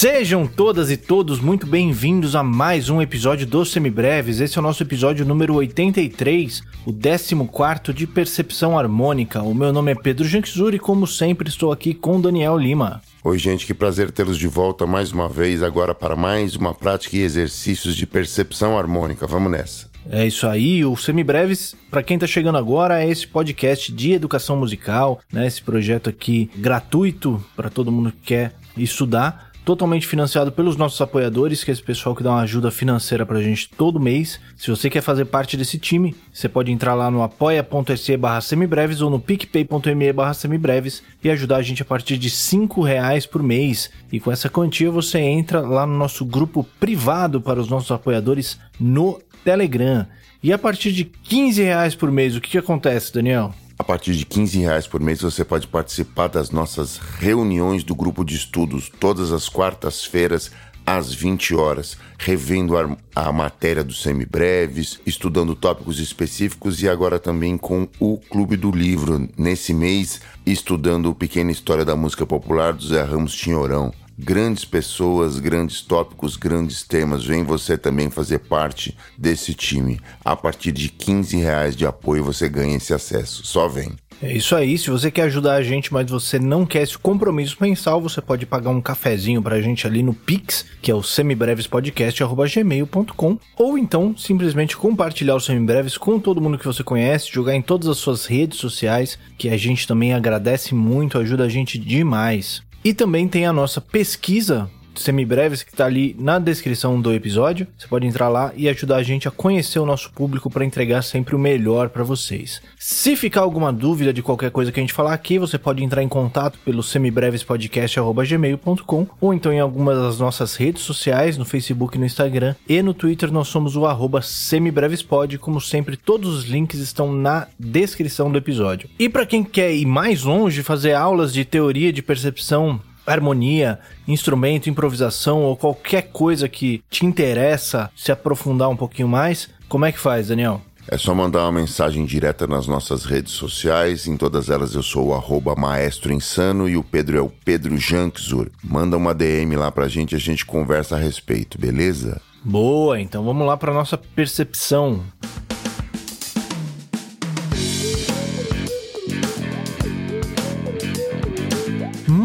Sejam todas e todos muito bem-vindos a mais um episódio dos Semibreves. Esse é o nosso episódio número 83, o 14 de Percepção Harmônica. O meu nome é Pedro Janczur e, como sempre, estou aqui com Daniel Lima. Oi, gente, que prazer tê-los de volta mais uma vez, agora para mais uma prática e exercícios de percepção harmônica. Vamos nessa. É isso aí, o Semibreves, para quem tá chegando agora, é esse podcast de educação musical, né? Esse projeto aqui gratuito para todo mundo que quer estudar totalmente financiado pelos nossos apoiadores, que é esse pessoal que dá uma ajuda financeira pra gente todo mês. Se você quer fazer parte desse time, você pode entrar lá no apoia.se barra semibreves ou no picpay.me barra semibreves e ajudar a gente a partir de 5 reais por mês. E com essa quantia você entra lá no nosso grupo privado para os nossos apoiadores no Telegram. E a partir de 15 reais por mês, o que, que acontece, Daniel? A partir de 15 reais por mês você pode participar das nossas reuniões do grupo de estudos todas as quartas-feiras às 20 horas, revendo a, a matéria dos semibreves, estudando tópicos específicos e agora também com o Clube do Livro, nesse mês, estudando Pequena História da Música Popular do Zé Ramos Tinhorão grandes pessoas, grandes tópicos, grandes temas. Vem você também fazer parte desse time. A partir de 15 reais de apoio você ganha esse acesso. Só vem. É isso aí. Se você quer ajudar a gente, mas você não quer esse compromisso mensal, você pode pagar um cafezinho pra gente ali no Pix, que é o semibrevespodcast.gmail.com, ou então simplesmente compartilhar o Semibreves com todo mundo que você conhece, jogar em todas as suas redes sociais, que a gente também agradece muito, ajuda a gente demais. E também tem a nossa pesquisa semibreves que está ali na descrição do episódio. Você pode entrar lá e ajudar a gente a conhecer o nosso público para entregar sempre o melhor para vocês. Se ficar alguma dúvida de qualquer coisa que a gente falar aqui, você pode entrar em contato pelo semibrevespodcast@gmail.com ou então em algumas das nossas redes sociais, no Facebook, no Instagram e no Twitter nós somos o arroba semibrevespod, como sempre todos os links estão na descrição do episódio. E para quem quer ir mais longe, fazer aulas de teoria de percepção harmonia, instrumento, improvisação ou qualquer coisa que te interessa se aprofundar um pouquinho mais, como é que faz, Daniel? É só mandar uma mensagem direta nas nossas redes sociais. Em todas elas eu sou o arroba Maestro Insano e o Pedro é o Pedro Jankzur. Manda uma DM lá pra gente e a gente conversa a respeito, beleza? Boa, então vamos lá pra nossa percepção.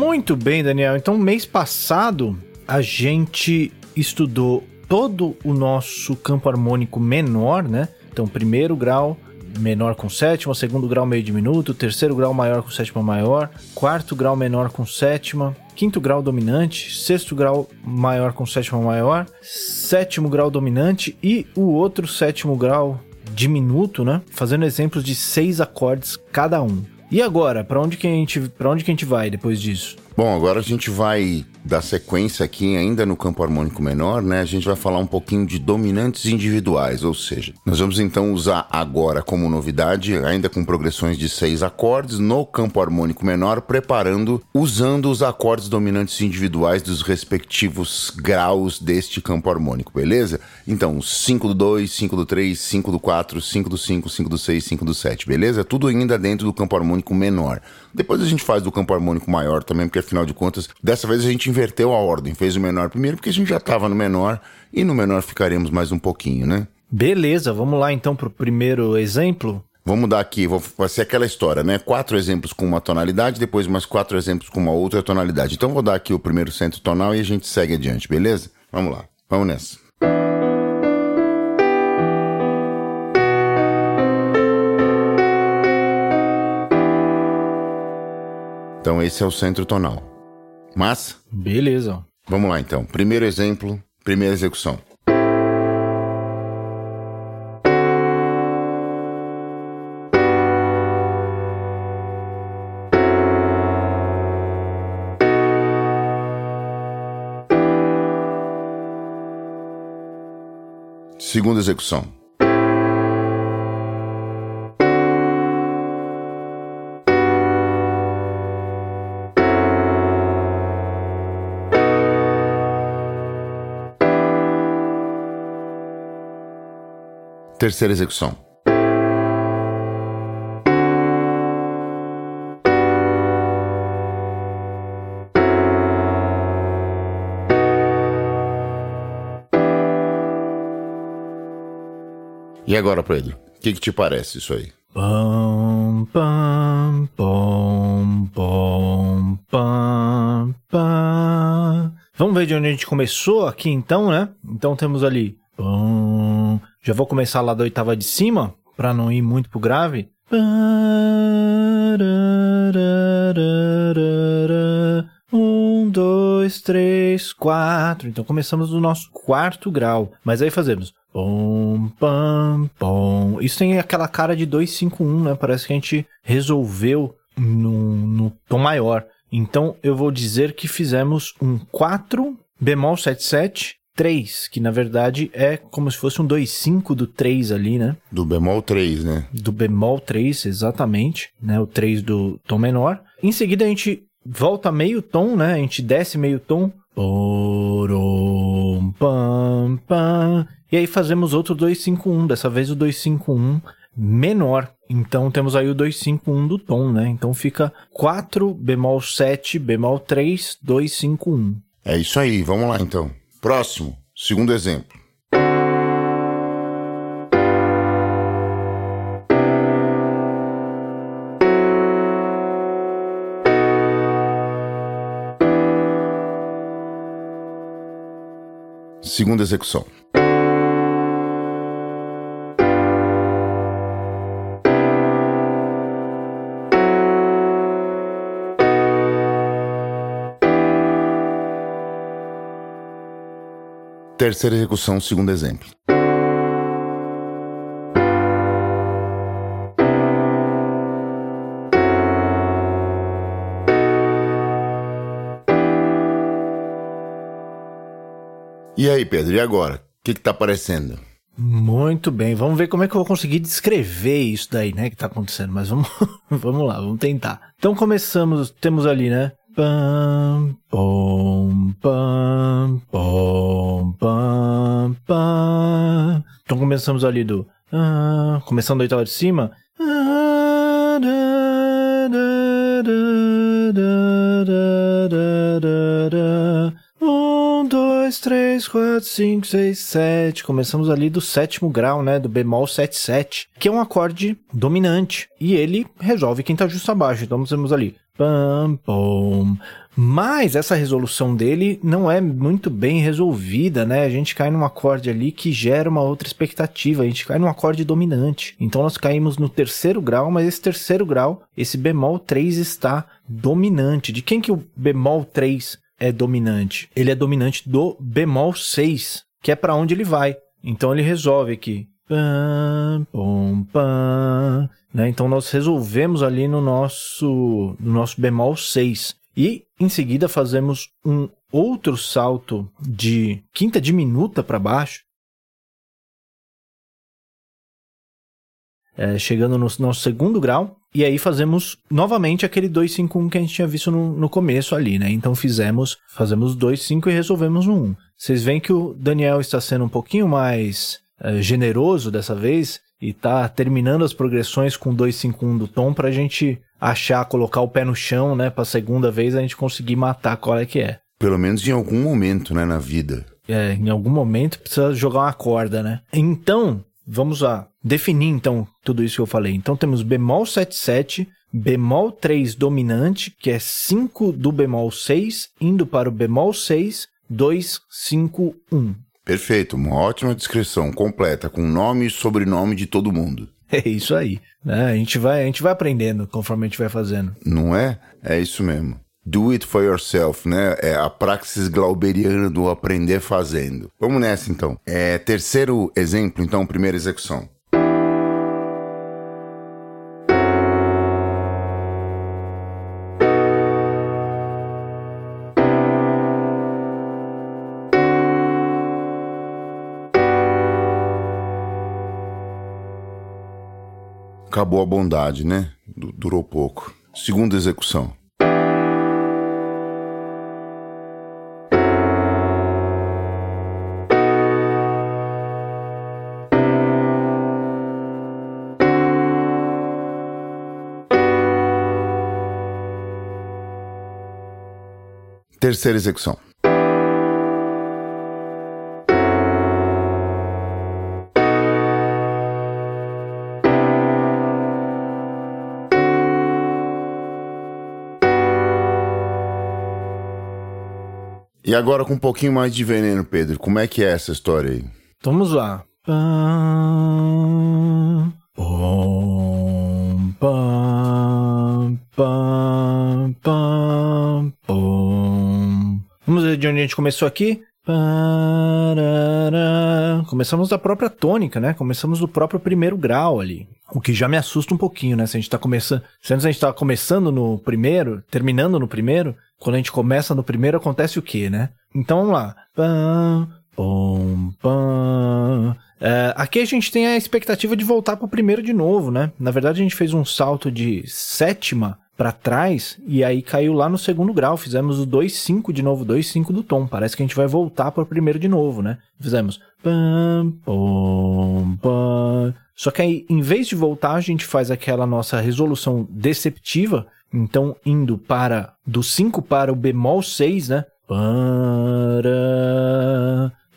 Muito bem, Daniel. Então, mês passado, a gente estudou todo o nosso campo harmônico menor, né? Então, primeiro grau menor com sétima, segundo grau meio diminuto, terceiro grau maior com sétima maior, quarto grau menor com sétima, quinto grau dominante, sexto grau maior com sétima maior, sétimo grau dominante e o outro sétimo grau diminuto, né? Fazendo exemplos de seis acordes cada um. E agora, para onde que a gente, para onde que a gente vai depois disso? Bom, agora a gente vai dar sequência aqui ainda no campo harmônico menor, né? A gente vai falar um pouquinho de dominantes individuais, ou seja, nós vamos então usar agora como novidade, ainda com progressões de seis acordes no campo harmônico menor, preparando usando os acordes dominantes individuais dos respectivos graus deste campo harmônico, beleza? Então, 5 do 2, 5 do 3, 5 do 4, 5 do 5, 5 do 6, 5 do 7, beleza? Tudo ainda dentro do campo harmônico menor. Depois a gente faz do campo harmônico maior também, porque afinal de contas, dessa vez a gente inverteu a ordem, fez o menor primeiro, porque a gente já estava no menor e no menor ficaremos mais um pouquinho, né? Beleza, vamos lá então para o primeiro exemplo. Vamos dar aqui, vai ser aquela história, né? Quatro exemplos com uma tonalidade, depois mais quatro exemplos com uma outra tonalidade. Então vou dar aqui o primeiro centro tonal e a gente segue adiante, beleza? Vamos lá, vamos nessa. Então esse é o centro tonal. Mas. Beleza. Vamos lá então. Primeiro exemplo, primeira execução. Segunda execução. Terceira execução. E agora, Pedro? O que, que, te parece isso aí? Pam, pam, pom, pom, pam, pam. Vamos ver de onde a gente começou aqui então, né? Então temos ali já vou começar lá da oitava de cima, para não ir muito pro grave. Um, dois, três, quatro. Então começamos no nosso quarto grau. Mas aí fazemos Pom, pam, pom. Isso tem aquela cara de 251, né? Parece que a gente resolveu no, no tom maior. Então eu vou dizer que fizemos um 4 bemol 77 3, que na verdade é como se fosse um 2,5 do 3 ali, né? Do bemol 3, né? Do bemol 3, exatamente, né? O 3 do tom menor. Em seguida a gente volta meio tom, né? A gente desce meio tom. E aí fazemos outro 251, dessa vez o 251 menor. Então temos aí o 251 do tom, né? Então fica 4 bemol 7 bemol 3 251. É isso aí, vamos lá então. Próximo, segundo exemplo. Segunda execução. Terceira execução, segundo exemplo. E aí, Pedro, e agora? O que, que tá aparecendo? Muito bem, vamos ver como é que eu vou conseguir descrever isso daí, né, que tá acontecendo, mas vamos, vamos lá, vamos tentar. Então começamos, temos ali, né, Então começamos ali do. Ah, começando da oitava de cima. Um, dois, três, quatro, cinco, seis, sete. Começamos ali do sétimo grau, né? Do bemol 7, 7, que é um acorde dominante. E ele resolve quinta justa abaixo. Então temos ali Pam, pom. Mas essa resolução dele não é muito bem resolvida, né? A gente cai num acorde ali que gera uma outra expectativa. A gente cai num acorde dominante. Então nós caímos no terceiro grau, mas esse terceiro grau, esse bemol 3 está dominante. De quem que o bemol 3 é dominante? Ele é dominante do bemol 6, que é para onde ele vai. Então ele resolve aqui. Pam, pom, pam. Né? Então nós resolvemos ali no nosso, no nosso bemol 6. E em seguida fazemos um outro salto de quinta diminuta para baixo, é, chegando no nosso segundo grau, e aí fazemos novamente aquele 251 que a gente tinha visto no, no começo ali, né? Então fizemos, fazemos 2,5 e resolvemos um 1. Vocês veem que o Daniel está sendo um pouquinho mais é, generoso dessa vez, e tá terminando as progressões com 251 do tom pra gente achar, colocar o pé no chão, né, pra segunda vez a gente conseguir matar qual é que é. Pelo menos em algum momento, né, na vida. É, em algum momento precisa jogar uma corda, né? Então, vamos lá, definir então tudo isso que eu falei. Então temos bemol 77, bemol 3 dominante, que é 5 do bemol 6, indo para o bemol 6, 2, 5, 1. Perfeito, uma ótima descrição completa, com nome e sobrenome de todo mundo. É isso aí. Né? A, gente vai, a gente vai aprendendo conforme a gente vai fazendo. Não é? É isso mesmo. Do it for yourself, né? É a praxis glauberiana do aprender fazendo. Vamos nessa então. É, terceiro exemplo, então, primeira execução. Acabou a bondade, né? Durou pouco. Segunda execução. Terceira execução. E agora com um pouquinho mais de veneno, Pedro, como é que é essa história aí? Vamos lá. Vamos ver de onde a gente começou aqui? Começamos da própria tônica, né? Começamos do próprio primeiro grau ali. O que já me assusta um pouquinho, né? Se a gente tá começando. Se a gente tá começando no primeiro, terminando no primeiro, quando a gente começa no primeiro, acontece o quê, né? Então vamos lá. Pam, pom, pam. É, aqui a gente tem a expectativa de voltar pro primeiro de novo, né? Na verdade, a gente fez um salto de sétima para trás e aí caiu lá no segundo grau. Fizemos o 2,5 de novo, 2,5 do tom. Parece que a gente vai voltar para o primeiro de novo, né? Fizemos. Pam, pom, pam. Só que aí, em vez de voltar, a gente faz aquela nossa resolução deceptiva. Então, indo para do 5 para o bemol 6, né? Para.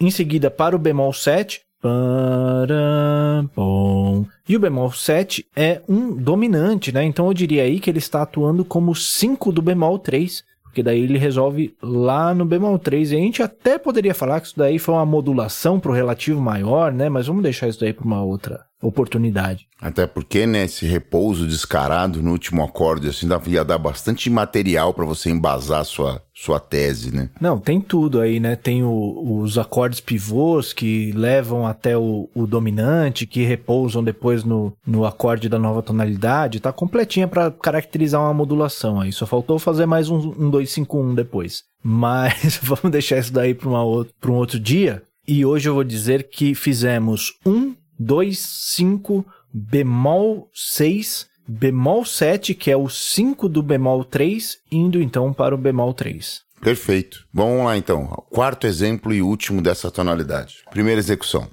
Em seguida, para o bemol 7. Para, bom. E o bemol 7 é um dominante, né? Então eu diria aí que ele está atuando como 5 do bemol 3, porque daí ele resolve lá no bemol 3. E a gente até poderia falar que isso daí foi uma modulação para o relativo maior, né? Mas vamos deixar isso daí para uma outra oportunidade. Até porque, né, esse repouso descarado no último acorde, assim, ia dar bastante material para você embasar sua, sua tese, né? Não, tem tudo aí, né? Tem o, os acordes pivôs que levam até o, o, dominante, que repousam depois no, no acorde da nova tonalidade. Tá completinha para caracterizar uma modulação aí. Só faltou fazer mais um, um 251 depois. Mas vamos deixar isso daí para um outro dia. E hoje eu vou dizer que fizemos um 2, 5, bemol 6, bemol 7, que é o 5 do bemol 3, indo então para o bemol 3. Perfeito. Vamos lá então. Quarto exemplo e último dessa tonalidade. Primeira execução.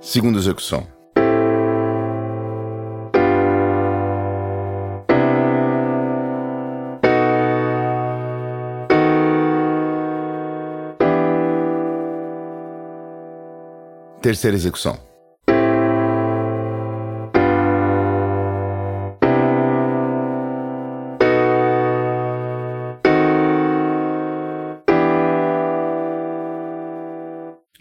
Segunda execução. Terceira execução.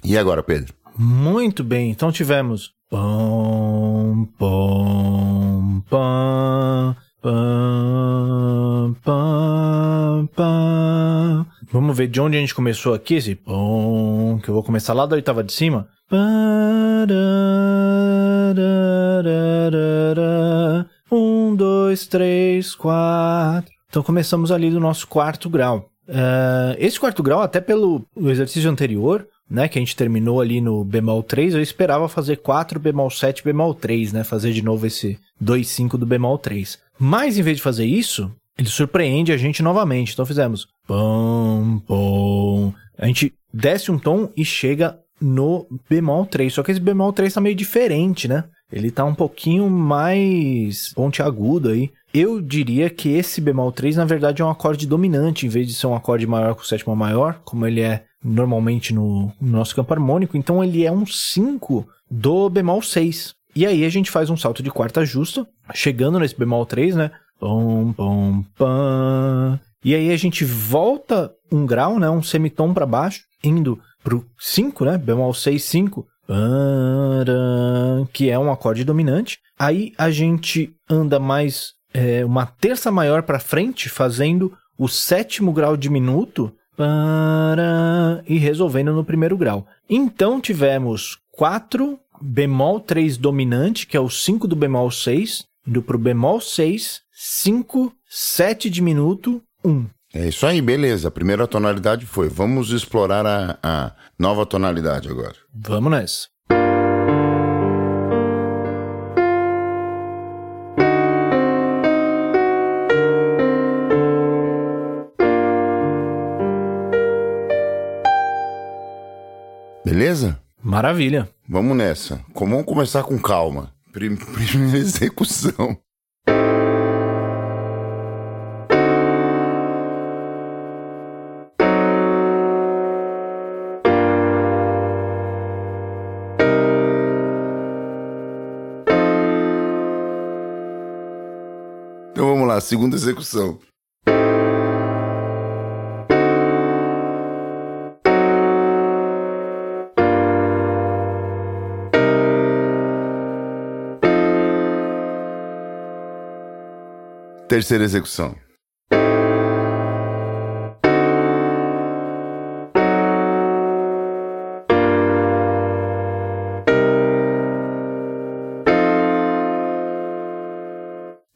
E agora, Pedro? Muito bem, então tivemos pom, pom, pam, pam, pam, pam. Vamos ver de onde a gente começou aqui, esse pom, que eu vou começar lá da oitava de cima. Um, dois, três, quatro. Então começamos ali do nosso quarto grau. Uh, esse quarto grau, até pelo exercício anterior, né, que a gente terminou ali no bemol 3, eu esperava fazer 4 bemol 7 bemol 3, né, fazer de novo esse 2 5 do bemol 3. Mas em vez de fazer isso, ele surpreende a gente novamente. Então fizemos pom pom. A gente desce um tom e chega no bemol 3. Só que esse bemol 3 tá meio diferente, né? Ele tá um pouquinho mais pontiagudo aí. Eu diria que esse bemol 3, na verdade, é um acorde dominante, em vez de ser um acorde maior com sétima maior, como ele é normalmente no, no nosso campo harmônico. Então ele é um 5 do bemol 6. E aí a gente faz um salto de quarta justa, chegando nesse bemol 3, né? Pom, pom, pam. E aí a gente volta um grau, né? Um semitom para baixo, indo pro 5, né? Bemol 6, 5. Que é um acorde dominante. Aí a gente anda mais é, uma terça maior para frente, fazendo o sétimo grau diminuto e resolvendo no primeiro grau. Então tivemos 4 bemol 3 dominante, que é o 5 do bemol 6, indo para o bemol 6, 5, 7 diminuto, 1. É isso aí, beleza. A primeira tonalidade foi. Vamos explorar a, a nova tonalidade agora. Vamos nessa. Beleza? Maravilha. Vamos nessa. Vamos começar com calma. Primeira execução. Então vamos lá, segunda execução. Terceira execução.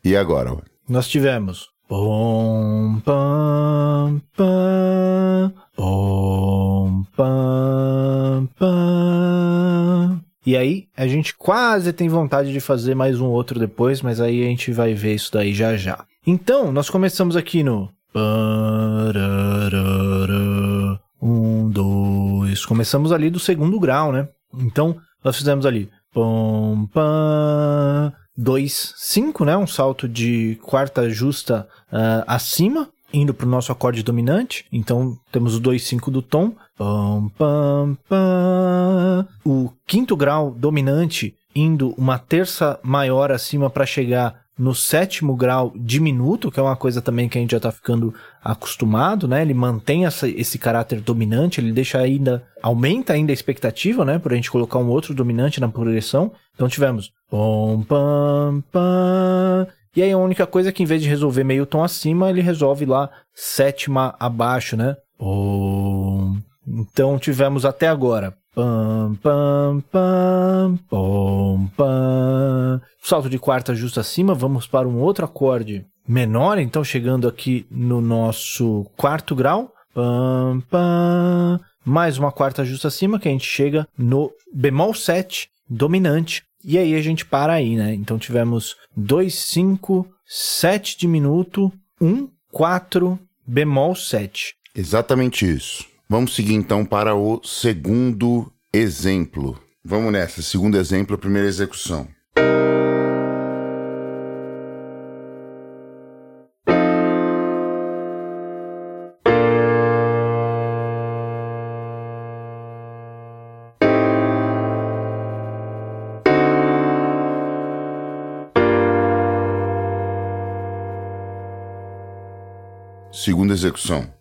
E agora? Nós tivemos. Pom, pam, pam, pom, pam, pam. E aí, a gente quase tem vontade de fazer mais um outro depois, mas aí a gente vai ver isso daí já já. Então, nós começamos aqui no. Um, dois. Começamos ali do segundo grau, né? Então, nós fizemos ali. Pom, pam, 2, 5, né? Um salto de quarta justa uh, acima, indo para o nosso acorde dominante. Então temos o 2, 5 do tom. Pam, pam, pam. O quinto grau dominante indo uma terça maior acima para chegar no sétimo grau diminuto, que é uma coisa também que a gente já está ficando acostumado, né? Ele mantém essa, esse caráter dominante, ele deixa ainda, aumenta ainda a expectativa, né? Por a gente colocar um outro dominante na progressão. Então tivemos pom, pam, pam. E aí a única coisa é que em vez de resolver meio tom acima, ele resolve lá sétima abaixo, né? Pom. Então tivemos até agora Pam, pam, pam, pom, pam. Salto de quarta justo acima, vamos para um outro acorde menor, então chegando aqui no nosso quarto grau. Pam, pam. Mais uma quarta justa acima, que a gente chega no bemol 7 dominante. E aí a gente para aí, né? Então tivemos 2, 5, 7 diminuto, 1, 4, bemol 7. Exatamente isso. Vamos seguir então para o segundo exemplo. Vamos nessa. Segundo exemplo, primeira execução. Segunda execução.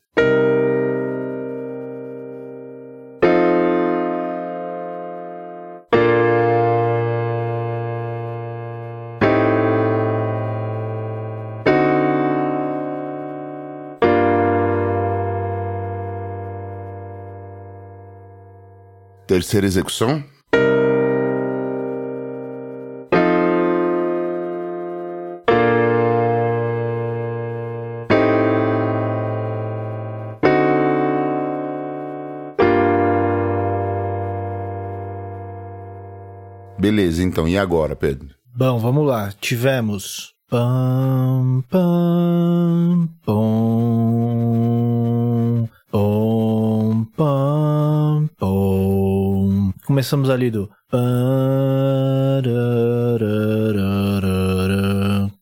Terceira execução. Então. E agora, Pedro? Bom, vamos lá. Tivemos. Pam, pam, pom, pom, pam, pom. Começamos ali do.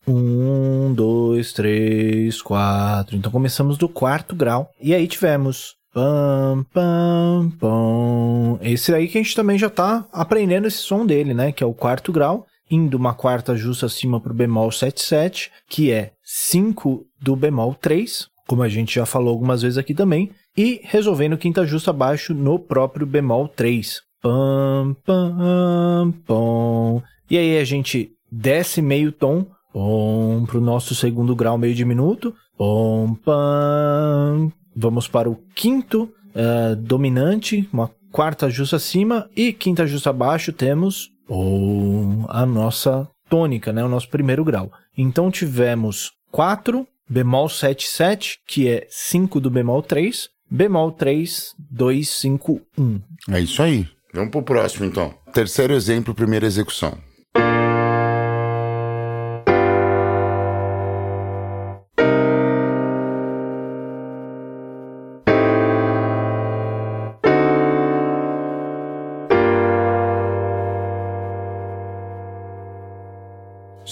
Um, dois, três, quatro. Então começamos do quarto grau. E aí tivemos Pam, pam, pam. Esse aí que a gente também já tá aprendendo esse som dele, né? Que é o quarto grau, indo uma quarta justa acima pro bemol 7,7, que é 5 do bemol 3, como a gente já falou algumas vezes aqui também, e resolvendo quinta justa abaixo no próprio bemol 3. Pam, pam, pam. E aí a gente desce meio tom, pom, pro nosso segundo grau meio diminuto, pom, pam, Vamos para o quinto uh, dominante, uma quarta justa acima e quinta justa abaixo temos oh, a nossa tônica, né? o nosso primeiro grau. Então tivemos 4, bemol 7, 7, que é 5 do bemol 3, bemol 3, 2, 5, 1. É isso aí. Vamos para o próximo então. Terceiro exemplo, primeira execução.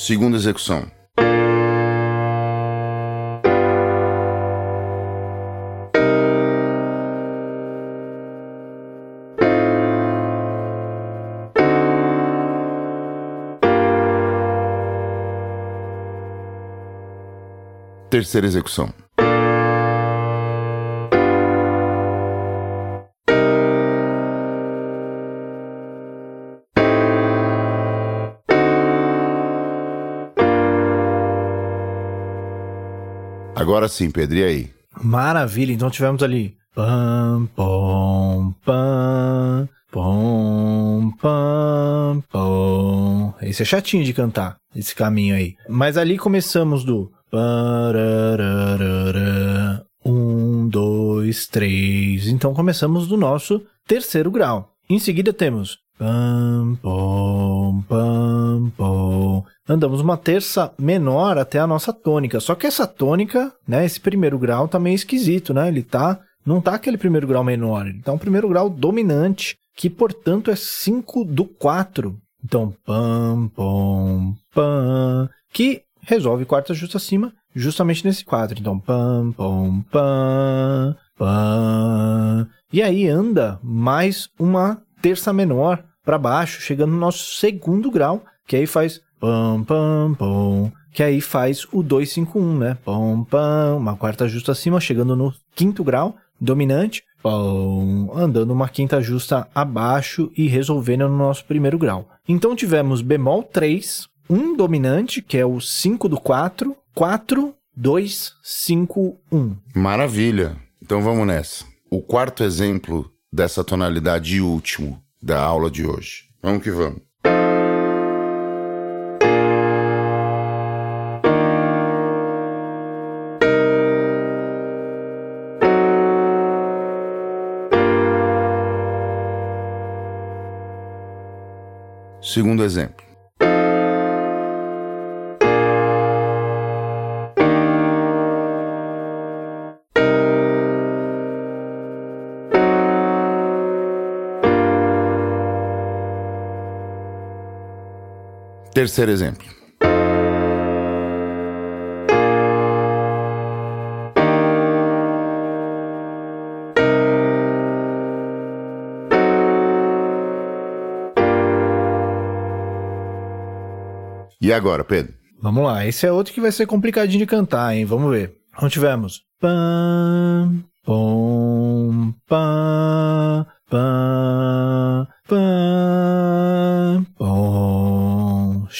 Segunda execução. Terceira execução. Agora sim, Pedro, e aí? Maravilha, então tivemos ali. Pam, pom, pam, pom, pam, pom. Esse é chatinho de cantar, esse caminho aí. Mas ali começamos do. Um, dois, três. Então começamos do nosso terceiro grau. Em seguida temos. Pam, pom, pam, pom andamos uma terça menor até a nossa tônica. Só que essa tônica, né, esse primeiro grau tá meio esquisito, né? Ele tá, não tá aquele primeiro grau menor, ele tá um primeiro grau dominante, que portanto é 5 do 4. Então, pam, pam, pam, que resolve quarta justa acima, justamente nesse quadro. Então, pam, pam, pam, pam. E aí anda mais uma terça menor para baixo, chegando no nosso segundo grau, que aí faz pam, pam, pam, que aí faz o 251, né? Pam, pam, uma quarta justa acima, chegando no quinto grau, dominante, pam, andando uma quinta justa abaixo e resolvendo no nosso primeiro grau. Então tivemos bemol 3, um dominante, que é o 5 do 4, 4, 2, 5, 1. Maravilha. Então vamos nessa. O quarto exemplo dessa tonalidade último da aula de hoje. Vamos que vamos. Segundo exemplo. Terceiro exemplo. E agora, Pedro? Vamos lá, esse é outro que vai ser complicadinho de cantar, hein? Vamos ver. Onde tivemos? Pam, pom, pam, pam, pam, pom.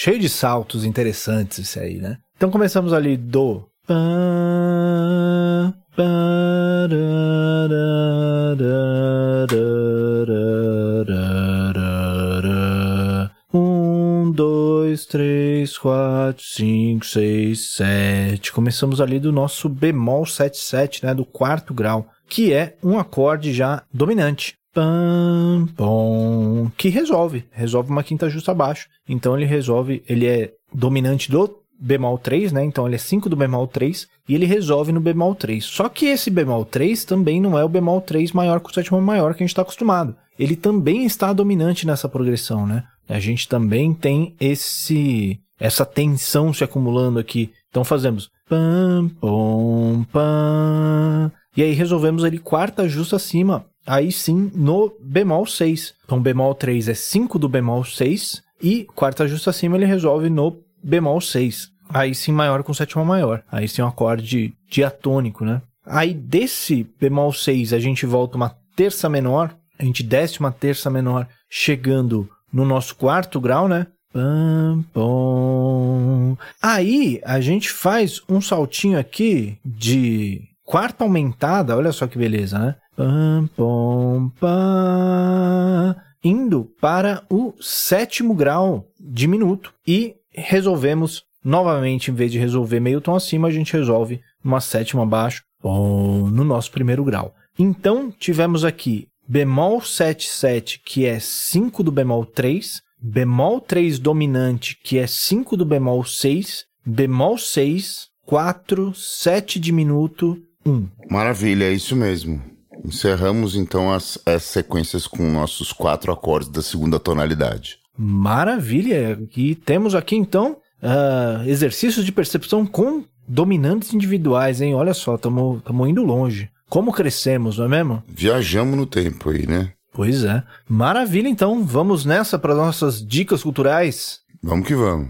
Cheio de saltos interessantes esse aí, né? Então começamos ali do pam, dois, três, quatro, cinco, seis, sete. Começamos ali do nosso bemol 77, né? Do quarto grau, que é um acorde já dominante. Pam, que resolve, resolve uma quinta justa abaixo. Então ele resolve, ele é dominante do bemol 3, né? Então ele é 5 do bemol 3 e ele resolve no bemol 3. Só que esse bemol 3 também não é o bemol 3 maior que o sétimo maior que a gente está acostumado. Ele também está dominante nessa progressão, né? A gente também tem esse essa tensão se acumulando aqui. Então fazemos pam pom pam e aí resolvemos ali quarta justa acima. Aí sim no bemol 6. Então bemol 3 é 5 do bemol 6 e quarta justa acima ele resolve no bemol 6. Aí sim maior com sétima maior. Aí sim um acorde diatônico, né? Aí desse bemol 6 a gente volta uma terça menor, a gente desce uma terça menor, chegando no nosso quarto grau, né? Pam, pom. Aí a gente faz um saltinho aqui de quarta aumentada, olha só que beleza, né? Pam, pom, pam, indo para o sétimo grau diminuto e resolvemos novamente, em vez de resolver meio tom acima, a gente resolve uma sétima abaixo no nosso primeiro grau. Então tivemos aqui bemol 7, 7, que é 5 do bemol 3, bemol 3 dominante, que é 5 do bemol 6, bemol 6, 4, 7 diminuto, 1. Maravilha, é isso mesmo. Encerramos então as, as sequências com nossos quatro acordes da segunda tonalidade. Maravilha! E temos aqui então uh, exercícios de percepção com dominantes individuais, hein? Olha só, estamos indo longe. Como crescemos, não é mesmo? Viajamos no tempo aí, né? Pois é. Maravilha, então. Vamos nessa para nossas dicas culturais? Vamos que vamos.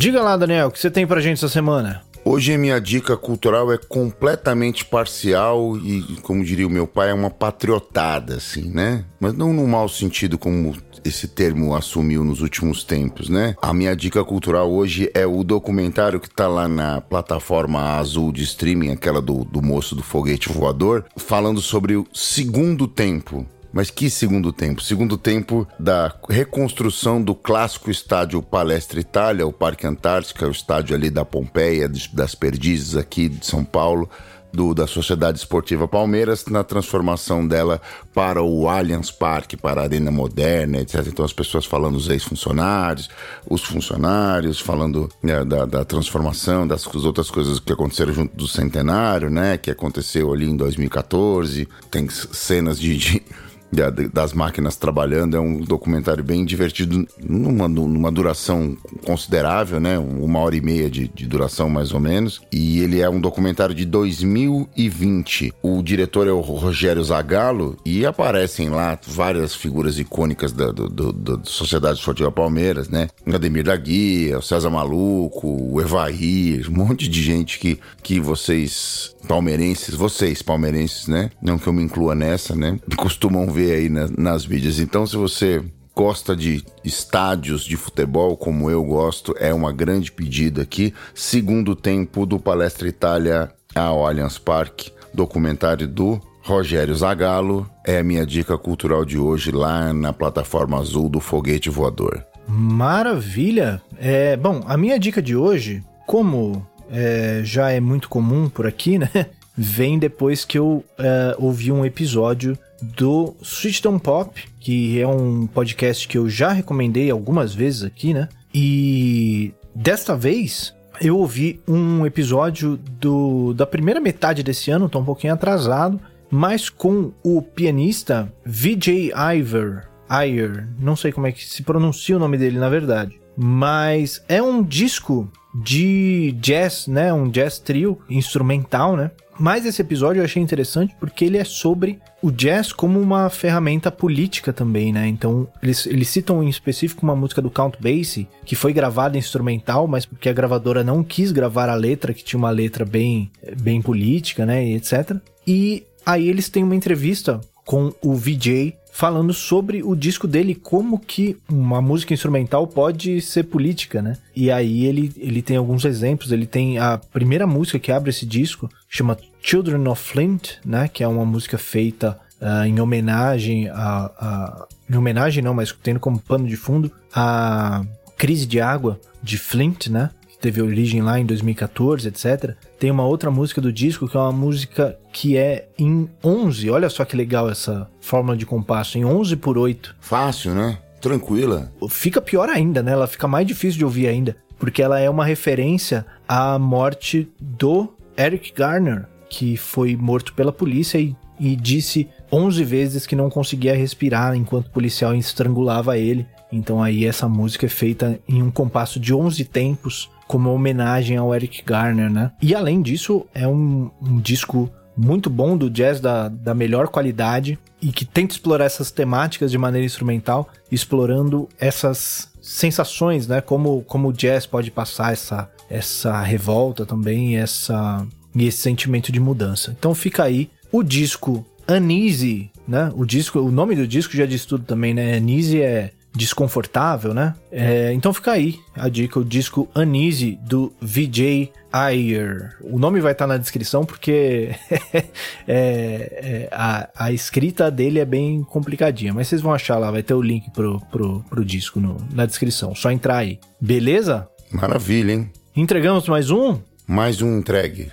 Diga lá, Daniel, o que você tem pra gente essa semana? Hoje a minha dica cultural é completamente parcial e, como diria o meu pai, é uma patriotada, assim, né? Mas não no mau sentido como esse termo assumiu nos últimos tempos, né? A minha dica cultural hoje é o documentário que tá lá na plataforma azul de streaming, aquela do, do moço do foguete voador, falando sobre o segundo tempo mas que segundo tempo? Segundo tempo da reconstrução do clássico estádio Palestra Itália, o Parque Antártica, o estádio ali da Pompeia, das Perdizes aqui de São Paulo. Do, da Sociedade Esportiva Palmeiras na transformação dela para o Allianz Parque, para a Arena Moderna, etc. Então as pessoas falando os ex-funcionários, os funcionários, falando né, da, da, transformação, das outras coisas que aconteceram junto do centenário, né? Que aconteceu ali em 2014. Tem cenas de, de das máquinas trabalhando. É um documentário bem divertido, numa, numa duração considerável, né? Uma hora e meia de, de, duração, mais ou menos. E ele é um documentário de 2020. O diretor é o Rogério Zagallo e aparecem lá várias figuras icônicas da, do, do, da Sociedade Esportiva Palmeiras, né? Ademir da Guia, o César Maluco, o Evair, um monte de gente que, que vocês palmeirenses, vocês palmeirenses, né? Não que eu me inclua nessa, né? Costumam ver aí na, nas mídias. Então, se você gosta de estádios de futebol, como eu gosto, é uma grande pedida aqui. Segundo tempo do Palestra Itália ao Allianz Parque, documentário do Rogério Zagallo, é a minha dica cultural de hoje lá na plataforma azul do Foguete Voador. Maravilha! É, bom, a minha dica de hoje, como é, já é muito comum por aqui, né? Vem depois que eu é, ouvi um episódio do Switchton Pop, que é um podcast que eu já recomendei algumas vezes aqui, né? E desta vez eu ouvi um episódio do, da primeira metade desse ano, tá um pouquinho atrasado, mas com o pianista Vijay Iyer, Iyer, não sei como é que se pronuncia o nome dele na verdade, mas é um disco de jazz, né? Um jazz trio instrumental, né? Mas esse episódio eu achei interessante porque ele é sobre o jazz como uma ferramenta política também, né? Então, eles, eles citam em específico uma música do Count Basie, que foi gravada instrumental, mas porque a gravadora não quis gravar a letra, que tinha uma letra bem, bem política, né? E etc. E aí eles têm uma entrevista com o VJ falando sobre o disco dele, como que uma música instrumental pode ser política, né? E aí ele, ele tem alguns exemplos, ele tem a primeira música que abre esse disco, chama Children of Flint, né? Que é uma música feita uh, em homenagem a, a... Em homenagem não, mas tendo como pano de fundo a crise de água de Flint, né? teve origem lá em 2014, etc. Tem uma outra música do disco que é uma música que é em 11. Olha só que legal essa fórmula de compasso, em 11 por 8. Fácil, né? Tranquila. Fica pior ainda, né? Ela fica mais difícil de ouvir ainda, porque ela é uma referência à morte do Eric Garner, que foi morto pela polícia e, e disse 11 vezes que não conseguia respirar enquanto o policial estrangulava ele. Então aí essa música é feita em um compasso de 11 tempos como homenagem ao Eric Garner, né? E além disso, é um, um disco muito bom do jazz da, da melhor qualidade e que tenta explorar essas temáticas de maneira instrumental, explorando essas sensações, né? Como, como o jazz pode passar essa, essa revolta também, essa, e esse sentimento de mudança. Então fica aí o disco Uneasy, né? O disco, o nome do disco já diz tudo também, né? Uneasy é desconfortável, né? É, então fica aí a dica, o disco Uneasy do VJ Ayer. O nome vai estar na descrição porque é, é, a, a, escrita dele é bem complicadinha, mas vocês vão achar lá, vai ter o link pro, pro, pro disco no, na descrição, só entrar aí. Beleza? Maravilha, hein? Entregamos mais um? Mais um entregue.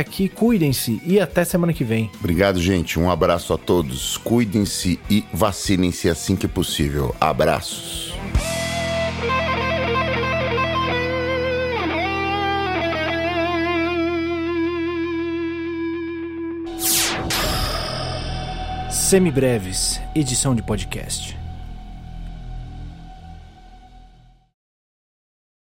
aqui, cuidem-se e até semana que vem. Obrigado, gente. Um abraço a todos. Cuidem-se e vacinem-se assim que possível. Abraços. Semibreves, edição de podcast.